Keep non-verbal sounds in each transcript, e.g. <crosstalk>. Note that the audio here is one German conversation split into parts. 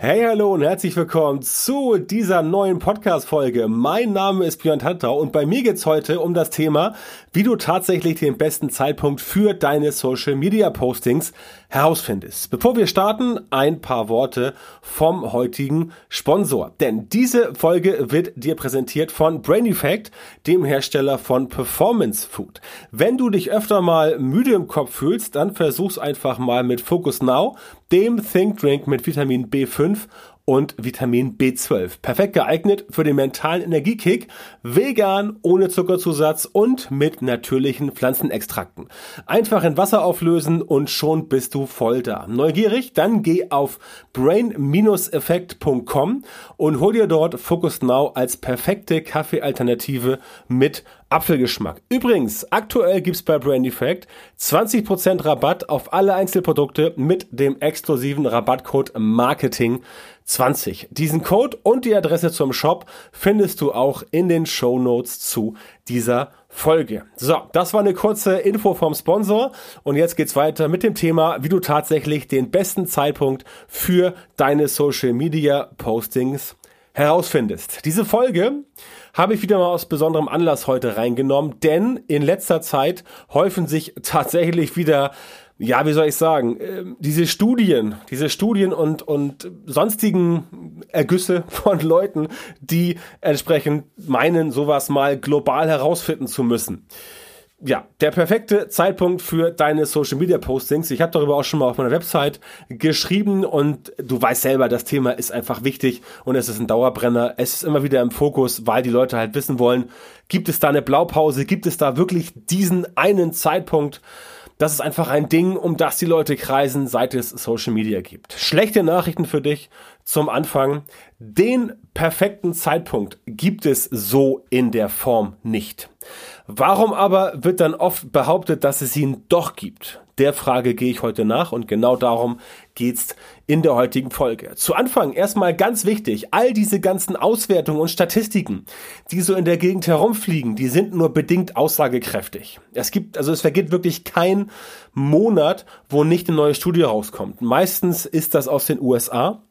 Hey, hallo und herzlich willkommen zu dieser neuen Podcast-Folge. Mein Name ist Björn Tantau und bei mir geht's heute um das Thema, wie du tatsächlich den besten Zeitpunkt für deine Social Media Postings herausfindest. Bevor wir starten, ein paar Worte vom heutigen Sponsor. Denn diese Folge wird dir präsentiert von Brain Effect, dem Hersteller von Performance Food. Wenn du dich öfter mal müde im Kopf fühlst, dann versuch's einfach mal mit Focus Now, dem Think Drink mit Vitamin B5 und Vitamin B12. Perfekt geeignet für den mentalen Energiekick, vegan, ohne Zuckerzusatz und mit natürlichen Pflanzenextrakten. Einfach in Wasser auflösen und schon bist du voll da. Neugierig? Dann geh auf brain-effekt.com und hol dir dort Focus Now als perfekte Kaffeealternative mit Apfelgeschmack. Übrigens, aktuell gibt's bei Brain Effect 20% Rabatt auf alle Einzelprodukte mit dem exklusiven Rabattcode Marketing 20. Diesen Code und die Adresse zum Shop findest du auch in den Show Notes zu dieser Folge. So, das war eine kurze Info vom Sponsor und jetzt geht's weiter mit dem Thema, wie du tatsächlich den besten Zeitpunkt für deine Social Media Postings herausfindest. Diese Folge habe ich wieder mal aus besonderem Anlass heute reingenommen, denn in letzter Zeit häufen sich tatsächlich wieder ja, wie soll ich sagen, ähm, diese Studien, diese Studien und, und sonstigen Ergüsse <laughs> von Leuten, die entsprechend meinen, sowas mal global herausfinden zu müssen. Ja, der perfekte Zeitpunkt für deine Social Media Postings. Ich habe darüber auch schon mal auf meiner Website geschrieben und du weißt selber, das Thema ist einfach wichtig und es ist ein Dauerbrenner. Es ist immer wieder im Fokus, weil die Leute halt wissen wollen, gibt es da eine Blaupause, gibt es da wirklich diesen einen Zeitpunkt, das ist einfach ein Ding, um das die Leute kreisen, seit es Social Media gibt. Schlechte Nachrichten für dich zum Anfang. Den perfekten Zeitpunkt gibt es so in der Form nicht. Warum aber wird dann oft behauptet, dass es ihn doch gibt? Der Frage gehe ich heute nach und genau darum geht's in der heutigen Folge. Zu Anfang erstmal ganz wichtig, all diese ganzen Auswertungen und Statistiken, die so in der Gegend herumfliegen, die sind nur bedingt aussagekräftig. Es gibt, also es vergeht wirklich kein Monat, wo nicht eine neue Studie rauskommt. Meistens ist das aus den USA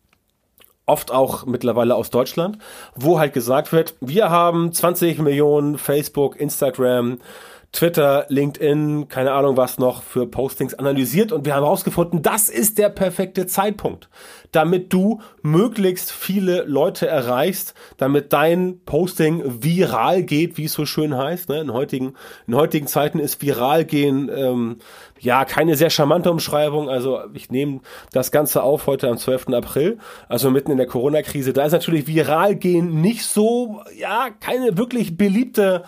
oft auch mittlerweile aus Deutschland, wo halt gesagt wird, wir haben 20 Millionen Facebook, Instagram, Twitter, LinkedIn, keine Ahnung was noch für Postings analysiert und wir haben herausgefunden, das ist der perfekte Zeitpunkt, damit du möglichst viele Leute erreichst, damit dein Posting viral geht, wie es so schön heißt. Ne? In, heutigen, in heutigen Zeiten ist viral gehen ähm, ja keine sehr charmante Umschreibung. Also ich nehme das Ganze auf heute am 12. April, also mitten in der Corona-Krise. Da ist natürlich viral gehen nicht so, ja, keine wirklich beliebte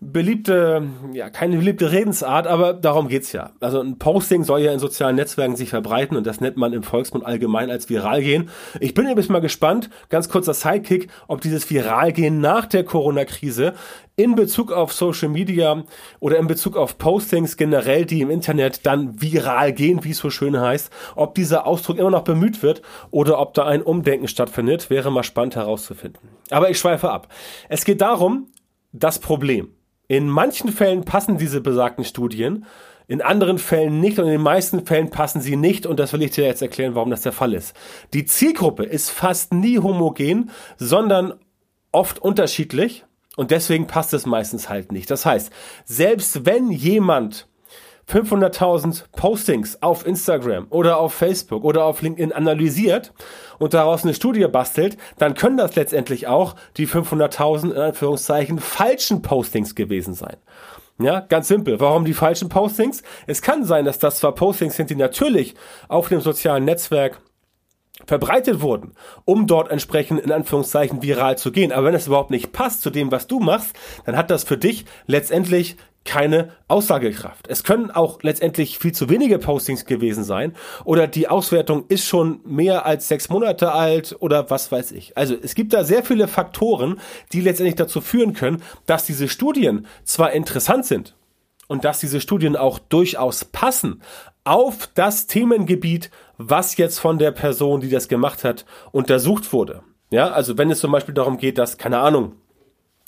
beliebte, ja, keine beliebte Redensart, aber darum geht's ja. Also ein Posting soll ja in sozialen Netzwerken sich verbreiten und das nennt man im Volksmund allgemein als viral gehen. Ich bin übrigens mal gespannt, ganz kurzer Sidekick, ob dieses viral gehen nach der Corona-Krise in Bezug auf Social Media oder in Bezug auf Postings generell, die im Internet dann viral gehen, wie es so schön heißt, ob dieser Ausdruck immer noch bemüht wird oder ob da ein Umdenken stattfindet, wäre mal spannend herauszufinden. Aber ich schweife ab. Es geht darum, das Problem. In manchen Fällen passen diese besagten Studien, in anderen Fällen nicht und in den meisten Fällen passen sie nicht und das will ich dir jetzt erklären, warum das der Fall ist. Die Zielgruppe ist fast nie homogen, sondern oft unterschiedlich und deswegen passt es meistens halt nicht. Das heißt, selbst wenn jemand 500.000 Postings auf Instagram oder auf Facebook oder auf LinkedIn analysiert und daraus eine Studie bastelt, dann können das letztendlich auch die 500.000 in Anführungszeichen falschen Postings gewesen sein. Ja, ganz simpel. Warum die falschen Postings? Es kann sein, dass das zwar Postings sind, die natürlich auf dem sozialen Netzwerk verbreitet wurden, um dort entsprechend in Anführungszeichen viral zu gehen. Aber wenn es überhaupt nicht passt zu dem, was du machst, dann hat das für dich letztendlich keine Aussagekraft. Es können auch letztendlich viel zu wenige Postings gewesen sein oder die Auswertung ist schon mehr als sechs Monate alt oder was weiß ich. Also es gibt da sehr viele Faktoren, die letztendlich dazu führen können, dass diese Studien zwar interessant sind und dass diese Studien auch durchaus passen auf das Themengebiet, was jetzt von der Person, die das gemacht hat, untersucht wurde. Ja, also wenn es zum Beispiel darum geht, dass, keine Ahnung,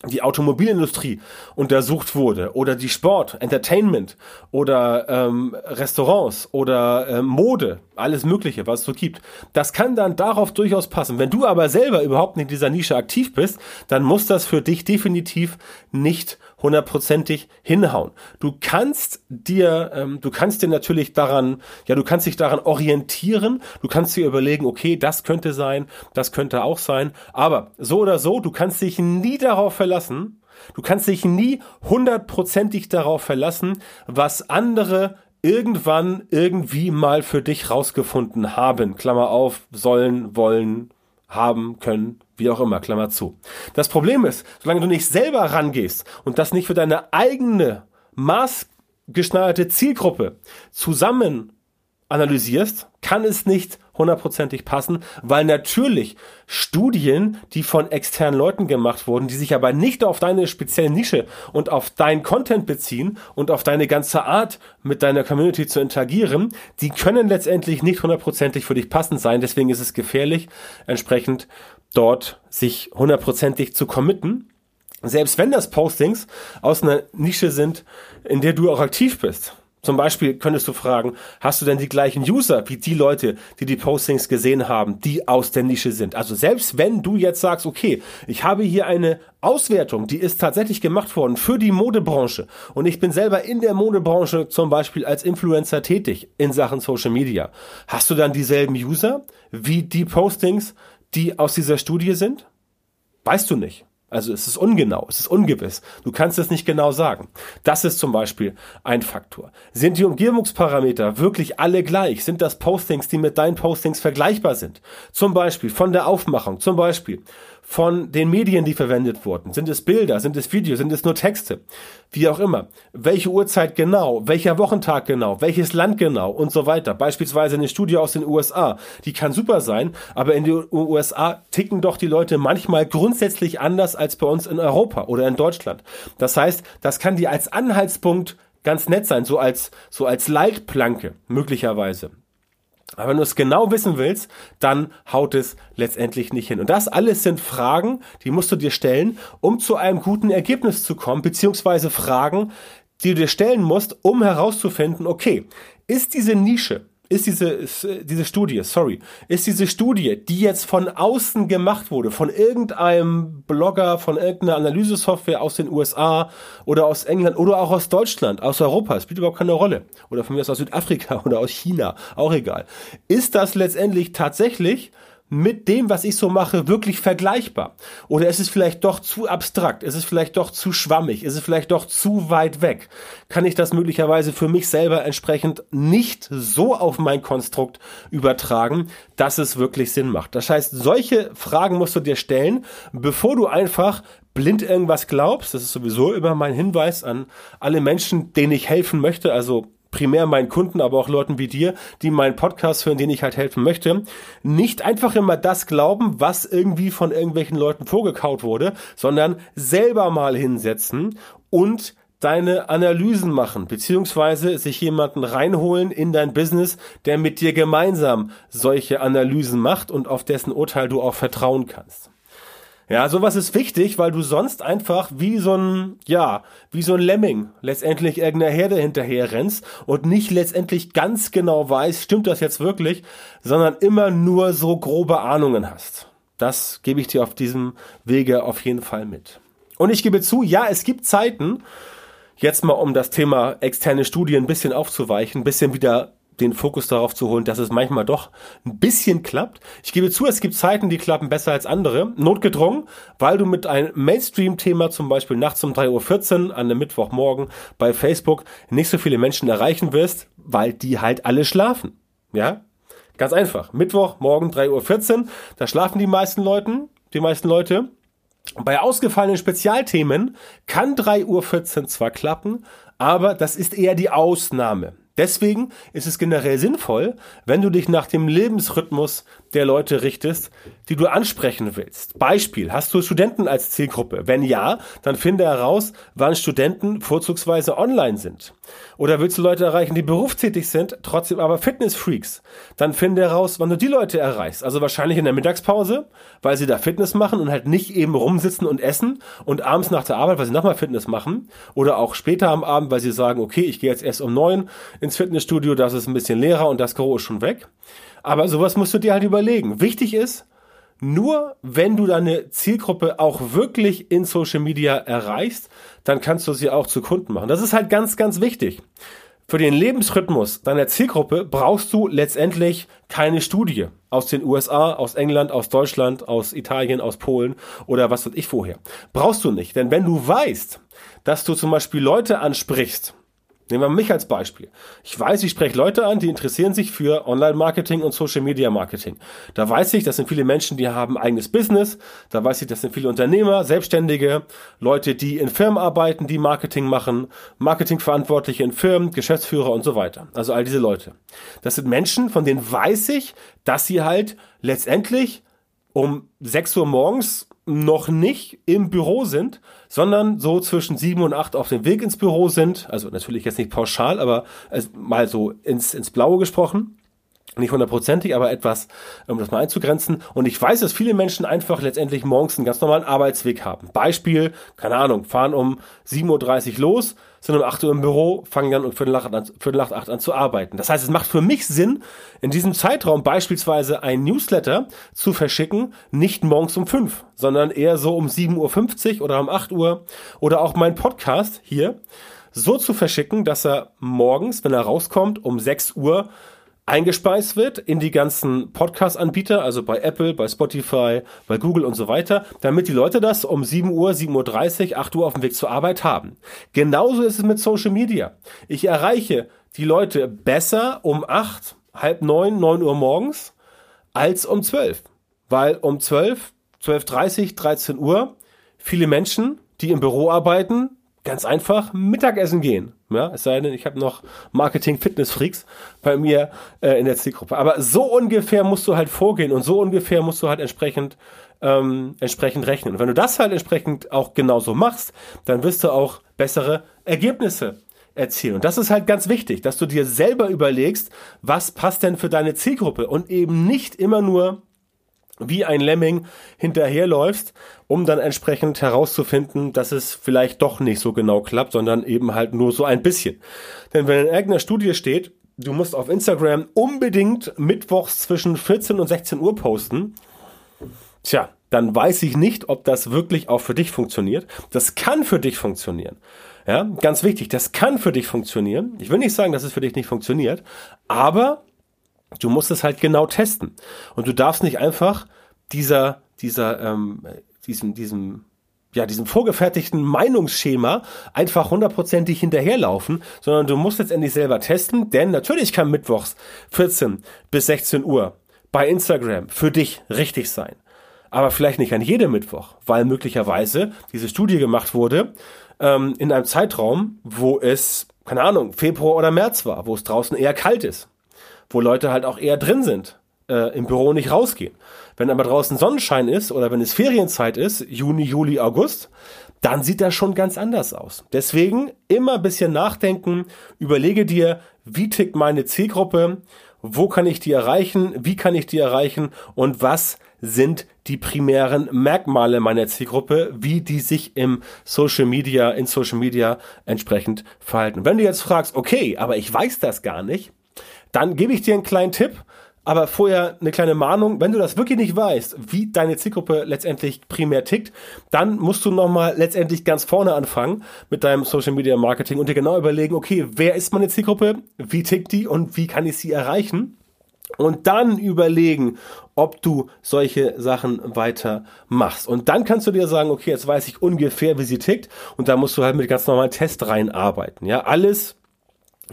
die Automobilindustrie untersucht wurde oder die Sport, Entertainment oder ähm, Restaurants oder ähm, Mode, alles Mögliche, was es so gibt. Das kann dann darauf durchaus passen. Wenn du aber selber überhaupt nicht in dieser Nische aktiv bist, dann muss das für dich definitiv nicht hundertprozentig hinhauen. Du kannst dir, ähm, du kannst dir natürlich daran, ja, du kannst dich daran orientieren, du kannst dir überlegen, okay, das könnte sein, das könnte auch sein, aber so oder so, du kannst dich nie darauf verlassen, du kannst dich nie hundertprozentig darauf verlassen, was andere irgendwann irgendwie mal für dich rausgefunden haben. Klammer auf, sollen, wollen, haben, können, wie auch immer, Klammer zu. Das Problem ist, solange du nicht selber rangehst und das nicht für deine eigene maßgeschneiderte Zielgruppe zusammen analysierst, kann es nicht hundertprozentig passen, weil natürlich Studien, die von externen Leuten gemacht wurden, die sich aber nicht auf deine spezielle Nische und auf dein Content beziehen und auf deine ganze Art mit deiner Community zu interagieren, die können letztendlich nicht hundertprozentig für dich passend sein. Deswegen ist es gefährlich, entsprechend dort sich hundertprozentig zu committen. Selbst wenn das Postings aus einer Nische sind, in der du auch aktiv bist. Zum Beispiel könntest du fragen, hast du denn die gleichen User wie die Leute, die die Postings gesehen haben, die aus der Nische sind? Also selbst wenn du jetzt sagst, okay, ich habe hier eine Auswertung, die ist tatsächlich gemacht worden für die Modebranche und ich bin selber in der Modebranche zum Beispiel als Influencer tätig in Sachen Social Media. Hast du dann dieselben User wie die Postings, die aus dieser Studie sind? Weißt du nicht. Also es ist ungenau, es ist ungewiss. Du kannst es nicht genau sagen. Das ist zum Beispiel ein Faktor. Sind die Umgebungsparameter wirklich alle gleich? Sind das Postings, die mit deinen Postings vergleichbar sind? Zum Beispiel von der Aufmachung, zum Beispiel von den Medien, die verwendet wurden. Sind es Bilder, sind es Videos, sind es nur Texte? Wie auch immer. Welche Uhrzeit genau, welcher Wochentag genau, welches Land genau und so weiter. Beispielsweise eine Studie aus den USA. Die kann super sein, aber in den USA ticken doch die Leute manchmal grundsätzlich anders als bei uns in Europa oder in Deutschland. Das heißt, das kann dir als Anhaltspunkt ganz nett sein, so als, so als Leitplanke möglicherweise. Aber wenn du es genau wissen willst, dann haut es letztendlich nicht hin. Und das alles sind Fragen, die musst du dir stellen, um zu einem guten Ergebnis zu kommen, beziehungsweise Fragen, die du dir stellen musst, um herauszufinden, okay, ist diese Nische, ist diese, äh, diese Studie, sorry, ist diese Studie, die jetzt von außen gemacht wurde, von irgendeinem Blogger, von irgendeiner Analysesoftware aus den USA oder aus England oder auch aus Deutschland, aus Europa, spielt überhaupt keine Rolle. Oder von mir aus aus Südafrika <laughs> oder aus China, auch egal. Ist das letztendlich tatsächlich mit dem, was ich so mache, wirklich vergleichbar? Oder ist es vielleicht doch zu abstrakt? Ist es vielleicht doch zu schwammig? Ist es vielleicht doch zu weit weg? Kann ich das möglicherweise für mich selber entsprechend nicht so auf mein Konstrukt übertragen, dass es wirklich Sinn macht? Das heißt, solche Fragen musst du dir stellen, bevor du einfach blind irgendwas glaubst. Das ist sowieso immer mein Hinweis an alle Menschen, denen ich helfen möchte. Also primär meinen Kunden, aber auch Leuten wie dir, die meinen Podcast hören, denen ich halt helfen möchte, nicht einfach immer das glauben, was irgendwie von irgendwelchen Leuten vorgekaut wurde, sondern selber mal hinsetzen und deine Analysen machen, beziehungsweise sich jemanden reinholen in dein Business, der mit dir gemeinsam solche Analysen macht und auf dessen Urteil du auch vertrauen kannst. Ja, sowas ist wichtig, weil du sonst einfach wie so ein, ja, wie so ein Lemming letztendlich irgendeiner Herde hinterher rennst und nicht letztendlich ganz genau weißt, stimmt das jetzt wirklich, sondern immer nur so grobe Ahnungen hast. Das gebe ich dir auf diesem Wege auf jeden Fall mit. Und ich gebe zu, ja, es gibt Zeiten, jetzt mal um das Thema externe Studien ein bisschen aufzuweichen, ein bisschen wieder den Fokus darauf zu holen, dass es manchmal doch ein bisschen klappt. Ich gebe zu, es gibt Zeiten, die klappen besser als andere. Notgedrungen, weil du mit einem Mainstream-Thema zum Beispiel nachts um 3.14 Uhr an einem Mittwochmorgen bei Facebook nicht so viele Menschen erreichen wirst, weil die halt alle schlafen. Ja? Ganz einfach. Mittwoch, morgen 3.14 Uhr. Da schlafen die meisten Leute, die meisten Leute. Bei ausgefallenen Spezialthemen kann 3.14 Uhr zwar klappen, aber das ist eher die Ausnahme. Deswegen ist es generell sinnvoll, wenn du dich nach dem Lebensrhythmus der Leute richtest, die du ansprechen willst. Beispiel, hast du Studenten als Zielgruppe? Wenn ja, dann finde heraus, wann Studenten vorzugsweise online sind. Oder willst du Leute erreichen, die berufstätig sind, trotzdem aber Fitnessfreaks? Dann finde heraus, wann du die Leute erreichst. Also wahrscheinlich in der Mittagspause, weil sie da Fitness machen und halt nicht eben rumsitzen und essen und abends nach der Arbeit, weil sie nochmal Fitness machen. Oder auch später am Abend, weil sie sagen, okay, ich gehe jetzt erst um neun ins Fitnessstudio, das ist ein bisschen leerer und das Karo ist schon weg. Aber sowas musst du dir halt überlegen. Wichtig ist, nur wenn du deine Zielgruppe auch wirklich in Social Media erreichst, dann kannst du sie auch zu Kunden machen. Das ist halt ganz, ganz wichtig. Für den Lebensrhythmus deiner Zielgruppe brauchst du letztendlich keine Studie aus den USA, aus England, aus Deutschland, aus Italien, aus Polen oder was weiß ich vorher. Brauchst du nicht, denn wenn du weißt, dass du zum Beispiel Leute ansprichst, Nehmen wir mich als Beispiel. Ich weiß, ich spreche Leute an, die interessieren sich für Online-Marketing und Social-Media-Marketing. Da weiß ich, das sind viele Menschen, die haben eigenes Business. Da weiß ich, das sind viele Unternehmer, Selbstständige, Leute, die in Firmen arbeiten, die Marketing machen, Marketingverantwortliche in Firmen, Geschäftsführer und so weiter. Also all diese Leute. Das sind Menschen, von denen weiß ich, dass sie halt letztendlich um 6 Uhr morgens noch nicht im Büro sind, sondern so zwischen sieben und acht auf dem Weg ins Büro sind. Also natürlich jetzt nicht pauschal, aber mal so ins, ins Blaue gesprochen nicht hundertprozentig, aber etwas, um das mal einzugrenzen. Und ich weiß, dass viele Menschen einfach letztendlich morgens einen ganz normalen Arbeitsweg haben. Beispiel, keine Ahnung, fahren um 7.30 Uhr los, sind um 8 Uhr im Büro, fangen dann um Viertel nach, Viertel nach 8 an zu arbeiten. Das heißt, es macht für mich Sinn, in diesem Zeitraum beispielsweise ein Newsletter zu verschicken, nicht morgens um 5, sondern eher so um 7.50 Uhr oder um 8 Uhr oder auch mein Podcast hier so zu verschicken, dass er morgens, wenn er rauskommt, um 6 Uhr eingespeist wird in die ganzen Podcast-Anbieter, also bei Apple, bei Spotify, bei Google und so weiter, damit die Leute das um 7 Uhr, 7.30 Uhr, 8 Uhr auf dem Weg zur Arbeit haben. Genauso ist es mit Social Media. Ich erreiche die Leute besser um 8, halb 9, 9 Uhr morgens als um 12. Weil um 12, 12.30 13 Uhr viele Menschen, die im Büro arbeiten, ganz einfach Mittagessen gehen. Ja, es sei denn, ich habe noch Marketing-Fitness-Freaks bei mir äh, in der Zielgruppe. Aber so ungefähr musst du halt vorgehen und so ungefähr musst du halt entsprechend ähm, entsprechend rechnen. Und wenn du das halt entsprechend auch genauso machst, dann wirst du auch bessere Ergebnisse erzielen. Und das ist halt ganz wichtig, dass du dir selber überlegst, was passt denn für deine Zielgruppe und eben nicht immer nur wie ein Lemming hinterherläufst, um dann entsprechend herauszufinden, dass es vielleicht doch nicht so genau klappt, sondern eben halt nur so ein bisschen. Denn wenn in irgendeiner Studie steht, du musst auf Instagram unbedingt mittwochs zwischen 14 und 16 Uhr posten, tja, dann weiß ich nicht, ob das wirklich auch für dich funktioniert. Das kann für dich funktionieren. Ja, ganz wichtig, das kann für dich funktionieren. Ich will nicht sagen, dass es für dich nicht funktioniert, aber Du musst es halt genau testen. Und du darfst nicht einfach dieser, dieser, ähm, diesem, diesem, ja, diesem vorgefertigten Meinungsschema einfach hundertprozentig hinterherlaufen, sondern du musst letztendlich selber testen, denn natürlich kann Mittwochs 14 bis 16 Uhr bei Instagram für dich richtig sein. Aber vielleicht nicht an jedem Mittwoch, weil möglicherweise diese Studie gemacht wurde ähm, in einem Zeitraum, wo es, keine Ahnung, Februar oder März war, wo es draußen eher kalt ist wo Leute halt auch eher drin sind, äh, im Büro nicht rausgehen. Wenn aber draußen Sonnenschein ist oder wenn es Ferienzeit ist, Juni, Juli, August, dann sieht das schon ganz anders aus. Deswegen immer ein bisschen nachdenken, überlege dir, wie tickt meine Zielgruppe, wo kann ich die erreichen, wie kann ich die erreichen und was sind die primären Merkmale meiner Zielgruppe, wie die sich im Social Media, in Social Media entsprechend verhalten. wenn du jetzt fragst, okay, aber ich weiß das gar nicht, dann gebe ich dir einen kleinen Tipp, aber vorher eine kleine Mahnung, wenn du das wirklich nicht weißt, wie deine Zielgruppe letztendlich primär tickt, dann musst du nochmal letztendlich ganz vorne anfangen mit deinem Social Media Marketing und dir genau überlegen, okay, wer ist meine Zielgruppe, wie tickt die und wie kann ich sie erreichen? Und dann überlegen, ob du solche Sachen weiter machst. Und dann kannst du dir sagen, okay, jetzt weiß ich ungefähr, wie sie tickt. Und da musst du halt mit ganz normalen Test reinarbeiten. Ja, alles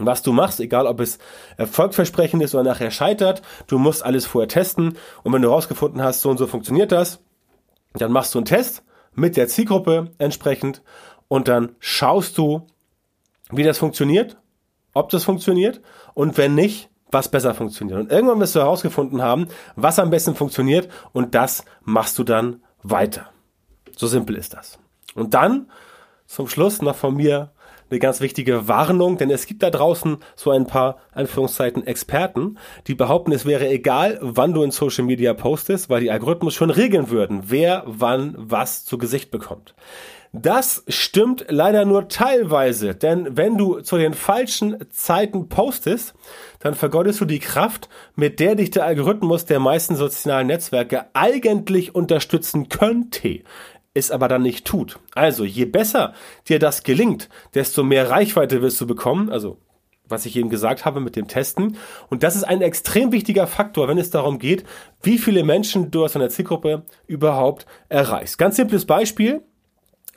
was du machst, egal ob es erfolgversprechend ist oder nachher scheitert, du musst alles vorher testen und wenn du herausgefunden hast, so und so funktioniert das, dann machst du einen Test mit der Zielgruppe entsprechend und dann schaust du, wie das funktioniert, ob das funktioniert und wenn nicht, was besser funktioniert. Und irgendwann wirst du herausgefunden haben, was am besten funktioniert und das machst du dann weiter. So simpel ist das. Und dann zum Schluss noch von mir eine ganz wichtige Warnung, denn es gibt da draußen so ein paar Anführungszeiten Experten, die behaupten, es wäre egal, wann du in Social Media postest, weil die Algorithmus schon regeln würden, wer wann was zu Gesicht bekommt. Das stimmt leider nur teilweise, denn wenn du zu den falschen Zeiten postest, dann vergeudest du die Kraft, mit der dich der Algorithmus der meisten sozialen Netzwerke eigentlich unterstützen könnte es aber dann nicht tut. Also, je besser dir das gelingt, desto mehr Reichweite wirst du bekommen. Also, was ich eben gesagt habe mit dem Testen. Und das ist ein extrem wichtiger Faktor, wenn es darum geht, wie viele Menschen du aus einer Zielgruppe überhaupt erreichst. Ganz simples Beispiel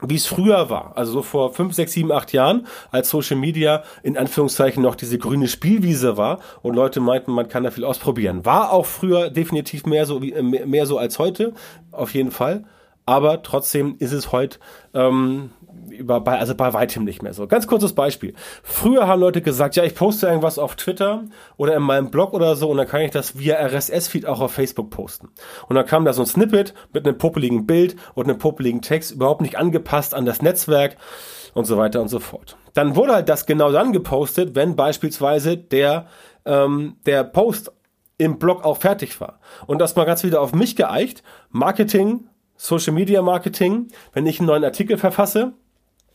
wie es früher war, also so vor fünf, sechs, sieben, acht Jahren, als Social Media in Anführungszeichen noch diese grüne Spielwiese war und Leute meinten, man kann da viel ausprobieren. War auch früher definitiv mehr so wie mehr so als heute, auf jeden Fall aber trotzdem ist es heute ähm, über, bei, also bei weitem nicht mehr so. Ganz kurzes Beispiel. Früher haben Leute gesagt, ja, ich poste irgendwas auf Twitter oder in meinem Blog oder so und dann kann ich das via RSS-Feed auch auf Facebook posten. Und dann kam da so ein Snippet mit einem popeligen Bild und einem popeligen Text, überhaupt nicht angepasst an das Netzwerk und so weiter und so fort. Dann wurde halt das genau dann gepostet, wenn beispielsweise der, ähm, der Post im Blog auch fertig war. Und das mal ganz wieder auf mich geeicht. Marketing Social Media Marketing, wenn ich einen neuen Artikel verfasse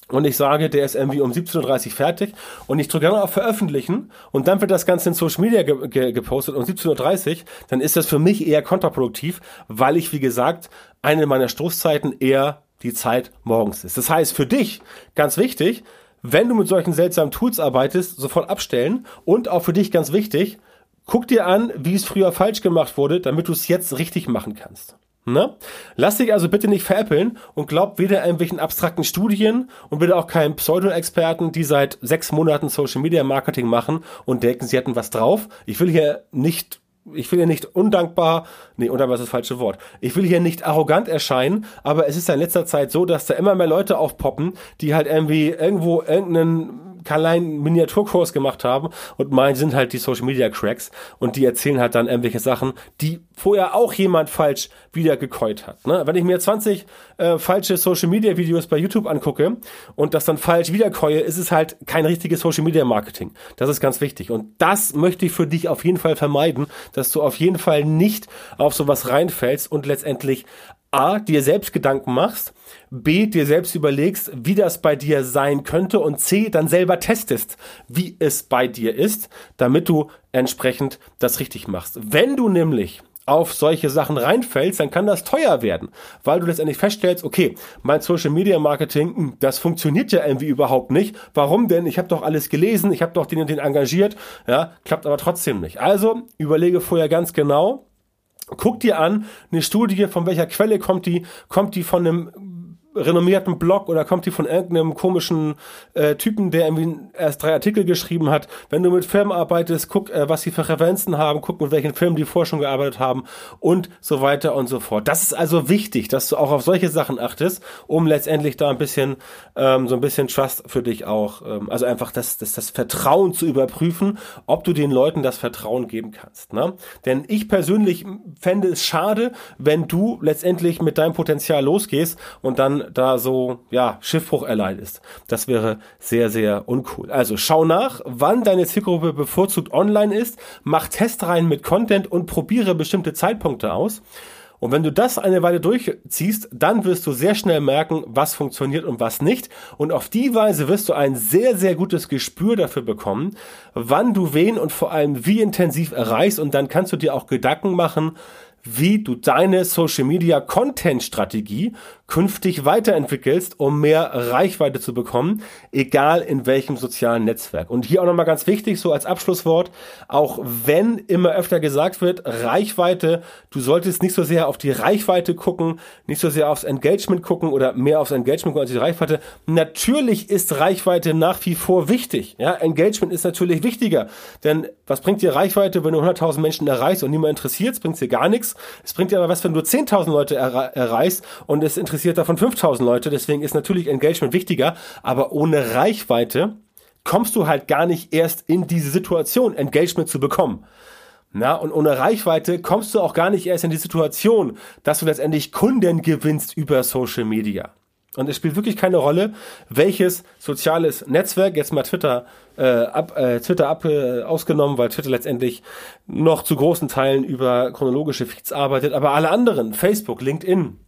und ich sage, der ist irgendwie um 17.30 Uhr fertig und ich drücke dann auf Veröffentlichen und dann wird das Ganze in Social Media ge ge gepostet um 17.30 Uhr, dann ist das für mich eher kontraproduktiv, weil ich, wie gesagt, eine meiner Stoßzeiten eher die Zeit morgens ist. Das heißt, für dich ganz wichtig, wenn du mit solchen seltsamen Tools arbeitest, sofort abstellen und auch für dich ganz wichtig, guck dir an, wie es früher falsch gemacht wurde, damit du es jetzt richtig machen kannst. Ne? Lass dich also bitte nicht veräppeln und glaub weder irgendwelchen abstrakten Studien und bitte auch keinen Pseudo-Experten, die seit sechs Monaten Social Media Marketing machen und denken, sie hätten was drauf. Ich will hier nicht ich will hier nicht undankbar, nee, undankbar ist das falsche Wort. Ich will hier nicht arrogant erscheinen, aber es ist ja in letzter Zeit so, dass da immer mehr Leute aufpoppen, die halt irgendwie irgendwo irgendeinen kleinen Miniaturkurs gemacht haben und meinen, sind halt die Social Media Cracks und die erzählen halt dann irgendwelche Sachen, die vorher auch jemand falsch wiedergekäut hat. Ne? Wenn ich mir 20 äh, falsche Social Media Videos bei YouTube angucke und das dann falsch wiederkäue, ist es halt kein richtiges Social Media Marketing. Das ist ganz wichtig und das möchte ich für dich auf jeden Fall vermeiden, dass du auf jeden Fall nicht auf sowas reinfällst und letztendlich A, dir selbst Gedanken machst, B, dir selbst überlegst, wie das bei dir sein könnte und C, dann selber testest, wie es bei dir ist, damit du entsprechend das richtig machst. Wenn du nämlich auf solche Sachen reinfällst, dann kann das teuer werden, weil du letztendlich feststellst, okay, mein Social Media Marketing, hm, das funktioniert ja irgendwie überhaupt nicht. Warum denn? Ich habe doch alles gelesen, ich habe doch den und den engagiert, ja, klappt aber trotzdem nicht. Also überlege vorher ganz genau, Guck dir an, eine Studie, von welcher Quelle kommt die? Kommt die von einem renommierten Blog oder kommt die von irgendeinem komischen äh, Typen, der irgendwie erst drei Artikel geschrieben hat. Wenn du mit Firmen arbeitest, guck, äh, was sie für Referenzen haben, guck, mit welchen Firmen die vorher schon gearbeitet haben und so weiter und so fort. Das ist also wichtig, dass du auch auf solche Sachen achtest, um letztendlich da ein bisschen, ähm, so ein bisschen Trust für dich auch, ähm, also einfach das, das, das Vertrauen zu überprüfen, ob du den Leuten das Vertrauen geben kannst. Ne? Denn ich persönlich fände es schade, wenn du letztendlich mit deinem Potenzial losgehst und dann da so, ja, Schiffbruch erleidest. Das wäre sehr, sehr uncool. Also schau nach, wann deine Zielgruppe bevorzugt online ist, mach Testreihen mit Content und probiere bestimmte Zeitpunkte aus. Und wenn du das eine Weile durchziehst, dann wirst du sehr schnell merken, was funktioniert und was nicht. Und auf die Weise wirst du ein sehr, sehr gutes Gespür dafür bekommen, wann du wen und vor allem wie intensiv erreichst. Und dann kannst du dir auch Gedanken machen, wie du deine Social Media Content Strategie künftig weiterentwickelst, um mehr Reichweite zu bekommen, egal in welchem sozialen Netzwerk. Und hier auch nochmal ganz wichtig, so als Abschlusswort, auch wenn immer öfter gesagt wird, Reichweite, du solltest nicht so sehr auf die Reichweite gucken, nicht so sehr aufs Engagement gucken oder mehr aufs Engagement gucken als die Reichweite. Natürlich ist Reichweite nach wie vor wichtig. Ja, Engagement ist natürlich wichtiger, denn was bringt dir Reichweite, wenn du 100.000 Menschen erreichst und niemand interessiert, es bringt dir gar nichts. Es bringt dir aber was, wenn du 10.000 Leute erreichst und es interessiert interessiert davon 5000 Leute, deswegen ist natürlich Engagement wichtiger, aber ohne Reichweite kommst du halt gar nicht erst in diese Situation, Engagement zu bekommen. Na, und ohne Reichweite kommst du auch gar nicht erst in die Situation, dass du letztendlich Kunden gewinnst über Social Media. Und es spielt wirklich keine Rolle, welches soziales Netzwerk, jetzt mal Twitter, äh, ab, äh, Twitter ab, äh, ausgenommen, weil Twitter letztendlich noch zu großen Teilen über chronologische Feeds arbeitet, aber alle anderen, Facebook, LinkedIn,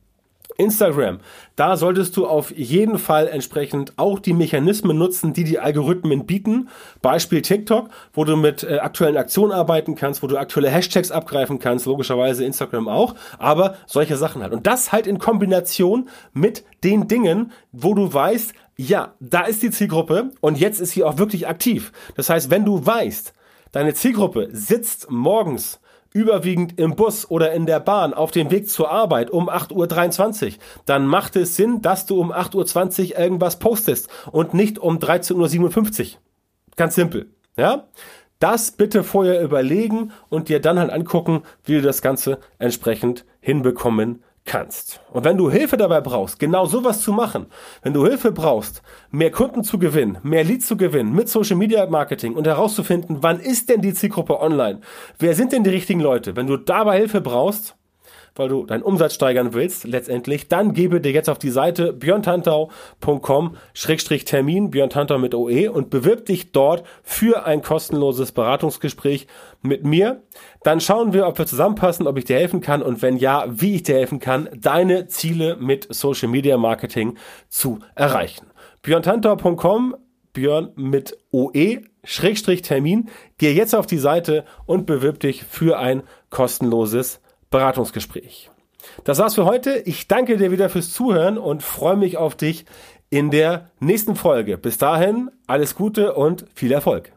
Instagram, da solltest du auf jeden Fall entsprechend auch die Mechanismen nutzen, die die Algorithmen bieten. Beispiel TikTok, wo du mit äh, aktuellen Aktionen arbeiten kannst, wo du aktuelle Hashtags abgreifen kannst, logischerweise Instagram auch, aber solche Sachen halt. Und das halt in Kombination mit den Dingen, wo du weißt, ja, da ist die Zielgruppe und jetzt ist sie auch wirklich aktiv. Das heißt, wenn du weißt, deine Zielgruppe sitzt morgens überwiegend im Bus oder in der Bahn auf dem Weg zur Arbeit um 8.23 Uhr, dann macht es Sinn, dass du um 8.20 Uhr irgendwas postest und nicht um 13.57 Uhr. Ganz simpel. Ja? Das bitte vorher überlegen und dir dann halt angucken, wie du das Ganze entsprechend hinbekommen kannst. Und wenn du Hilfe dabei brauchst, genau sowas zu machen, wenn du Hilfe brauchst, mehr Kunden zu gewinnen, mehr Leads zu gewinnen mit Social Media Marketing und herauszufinden, wann ist denn die Zielgruppe online? Wer sind denn die richtigen Leute? Wenn du dabei Hilfe brauchst, weil du deinen Umsatz steigern willst, letztendlich, dann gebe dir jetzt auf die Seite björntantau.com-termin, björntantau mit OE und bewirb dich dort für ein kostenloses Beratungsgespräch mit mir. Dann schauen wir, ob wir zusammenpassen, ob ich dir helfen kann und wenn ja, wie ich dir helfen kann, deine Ziele mit Social Media Marketing zu erreichen. björntantau.com Björn mit OE Schrägstrich Termin. Geh jetzt auf die Seite und bewirb dich für ein kostenloses Beratungsgespräch. Das war's für heute. Ich danke dir wieder fürs Zuhören und freue mich auf dich in der nächsten Folge. Bis dahin, alles Gute und viel Erfolg.